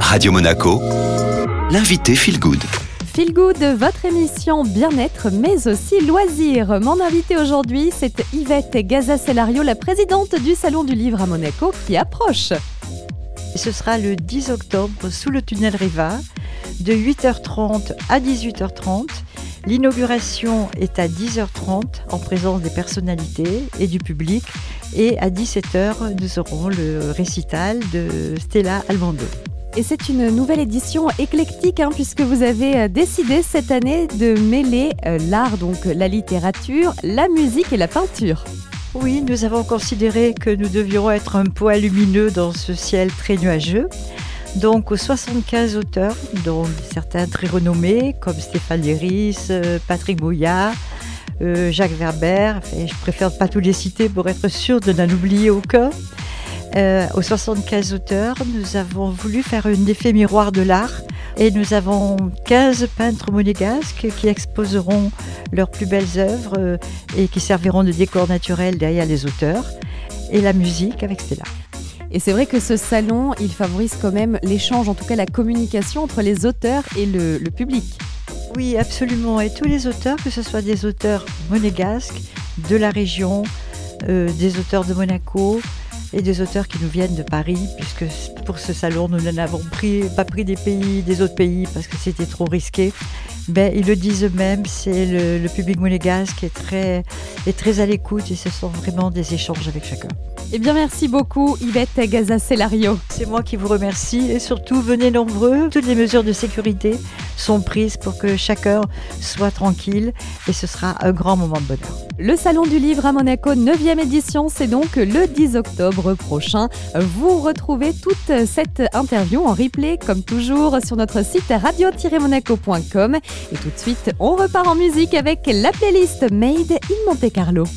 Radio Monaco, l'invité Feel Good. Feel Good, votre émission bien-être, mais aussi loisirs. Mon invité aujourd'hui, c'est Yvette Gaza-Cellario, la présidente du Salon du Livre à Monaco, qui approche. Ce sera le 10 octobre sous le tunnel Riva, de 8h30 à 18h30. L'inauguration est à 10h30 en présence des personnalités et du public. Et à 17h, nous aurons le récital de Stella Almando. Et c'est une nouvelle édition éclectique, hein, puisque vous avez euh, décidé cette année de mêler euh, l'art, donc la littérature, la musique et la peinture. Oui, nous avons considéré que nous devions être un poids lumineux dans ce ciel très nuageux. Donc aux 75 auteurs, dont certains très renommés comme Stéphane Léris, euh, Patrick Bouillard, euh, Jacques Verber, je préfère pas tous les citer pour être sûr de n'en oublier aucun. Euh, aux 75 auteurs, nous avons voulu faire un effet miroir de l'art et nous avons 15 peintres monégasques qui exposeront leurs plus belles œuvres et qui serviront de décor naturel derrière les auteurs et la musique avec Stella. Et c'est vrai que ce salon, il favorise quand même l'échange, en tout cas la communication entre les auteurs et le, public. Oui, absolument. Et tous les auteurs, que ce soit des auteurs monégasques, de la région, euh, des auteurs de Monaco et des auteurs qui nous viennent de Paris, puisque pour ce salon, nous n'en pris, pas pris des pays, des autres pays, parce que c'était trop risqué. Ben, ils le disent eux-mêmes, c'est le, public monégasque qui est très, est très à l'écoute et ce sont vraiment des échanges avec chacun. Eh bien, merci beaucoup, Yvette Gaza-Celario. C'est moi qui vous remercie et surtout, venez nombreux. Toutes les mesures de sécurité sont prises pour que chacun soit tranquille et ce sera un grand moment de bonheur. Le Salon du Livre à Monaco, 9e édition, c'est donc le 10 octobre prochain. Vous retrouvez toute cette interview en replay, comme toujours, sur notre site radio-monaco.com. Et tout de suite, on repart en musique avec la playlist Made in Monte Carlo.